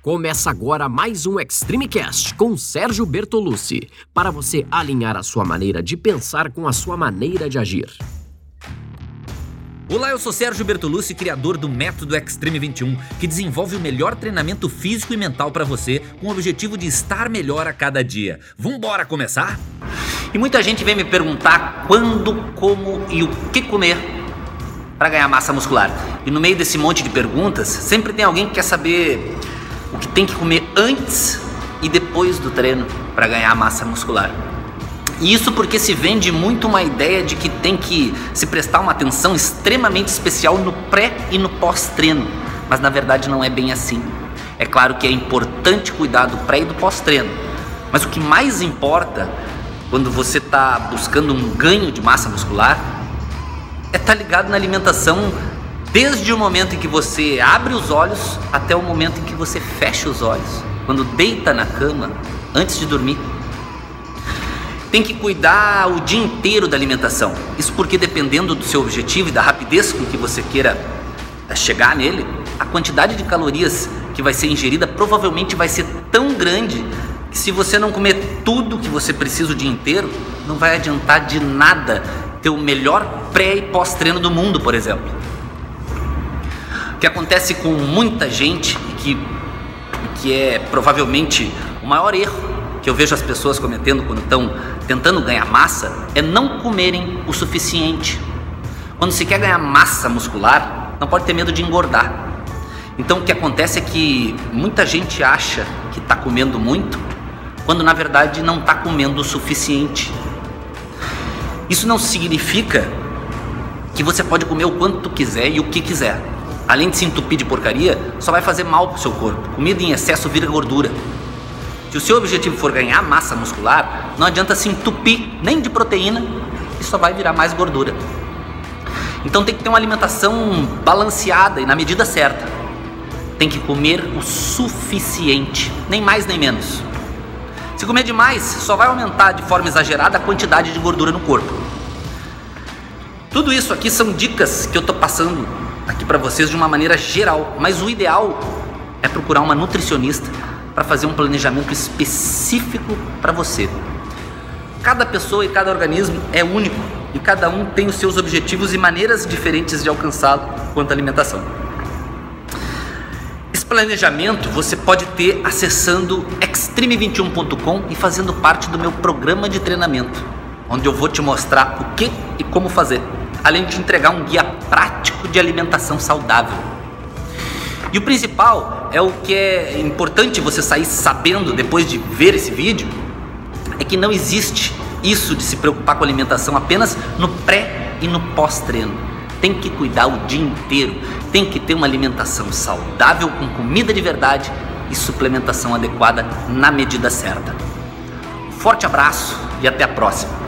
Começa agora mais um Extreme Cast com Sérgio Bertolucci, para você alinhar a sua maneira de pensar com a sua maneira de agir. Olá, eu sou Sérgio Bertolucci, criador do Método Extreme 21, que desenvolve o melhor treinamento físico e mental para você, com o objetivo de estar melhor a cada dia. Vambora começar? E muita gente vem me perguntar quando, como e o que comer para ganhar massa muscular. E no meio desse monte de perguntas, sempre tem alguém que quer saber o que tem que comer antes e depois do treino para ganhar massa muscular. E isso porque se vende muito uma ideia de que tem que se prestar uma atenção extremamente especial no pré e no pós-treino, mas na verdade não é bem assim. É claro que é importante cuidar do pré e do pós-treino, mas o que mais importa quando você está buscando um ganho de massa muscular é estar tá ligado na alimentação desde o momento em que você abre os olhos até o momento em que você fecha os olhos, quando deita na cama antes de dormir. Tem que cuidar o dia inteiro da alimentação. Isso porque dependendo do seu objetivo e da rapidez com que você queira eh, chegar nele, a quantidade de calorias que vai ser ingerida provavelmente vai ser tão grande que se você não comer tudo que você precisa o dia inteiro, não vai adiantar de nada ter o melhor pré e pós-treino do mundo, por exemplo. Que acontece com muita gente e que, que é provavelmente o maior erro que eu vejo as pessoas cometendo quando estão tentando ganhar massa é não comerem o suficiente. Quando se quer ganhar massa muscular, não pode ter medo de engordar. Então o que acontece é que muita gente acha que está comendo muito, quando na verdade não está comendo o suficiente. Isso não significa que você pode comer o quanto quiser e o que quiser além de se entupir de porcaria, só vai fazer mal pro seu corpo. Comida em excesso vira gordura. Se o seu objetivo for ganhar massa muscular, não adianta se entupir nem de proteína e só vai virar mais gordura. Então tem que ter uma alimentação balanceada e na medida certa. Tem que comer o suficiente, nem mais nem menos. Se comer demais, só vai aumentar de forma exagerada a quantidade de gordura no corpo. Tudo isso aqui são dicas que eu estou passando aqui para vocês de uma maneira geral, mas o ideal é procurar uma nutricionista para fazer um planejamento específico para você. Cada pessoa e cada organismo é único e cada um tem os seus objetivos e maneiras diferentes de alcançá-lo quanto à alimentação. Esse planejamento você pode ter acessando extreme21.com e fazendo parte do meu programa de treinamento, onde eu vou te mostrar o que e como fazer além de te entregar um guia prático de alimentação saudável. E o principal é o que é importante você sair sabendo depois de ver esse vídeo, é que não existe isso de se preocupar com alimentação apenas no pré e no pós-treino. Tem que cuidar o dia inteiro, tem que ter uma alimentação saudável com comida de verdade e suplementação adequada na medida certa. Forte abraço e até a próxima!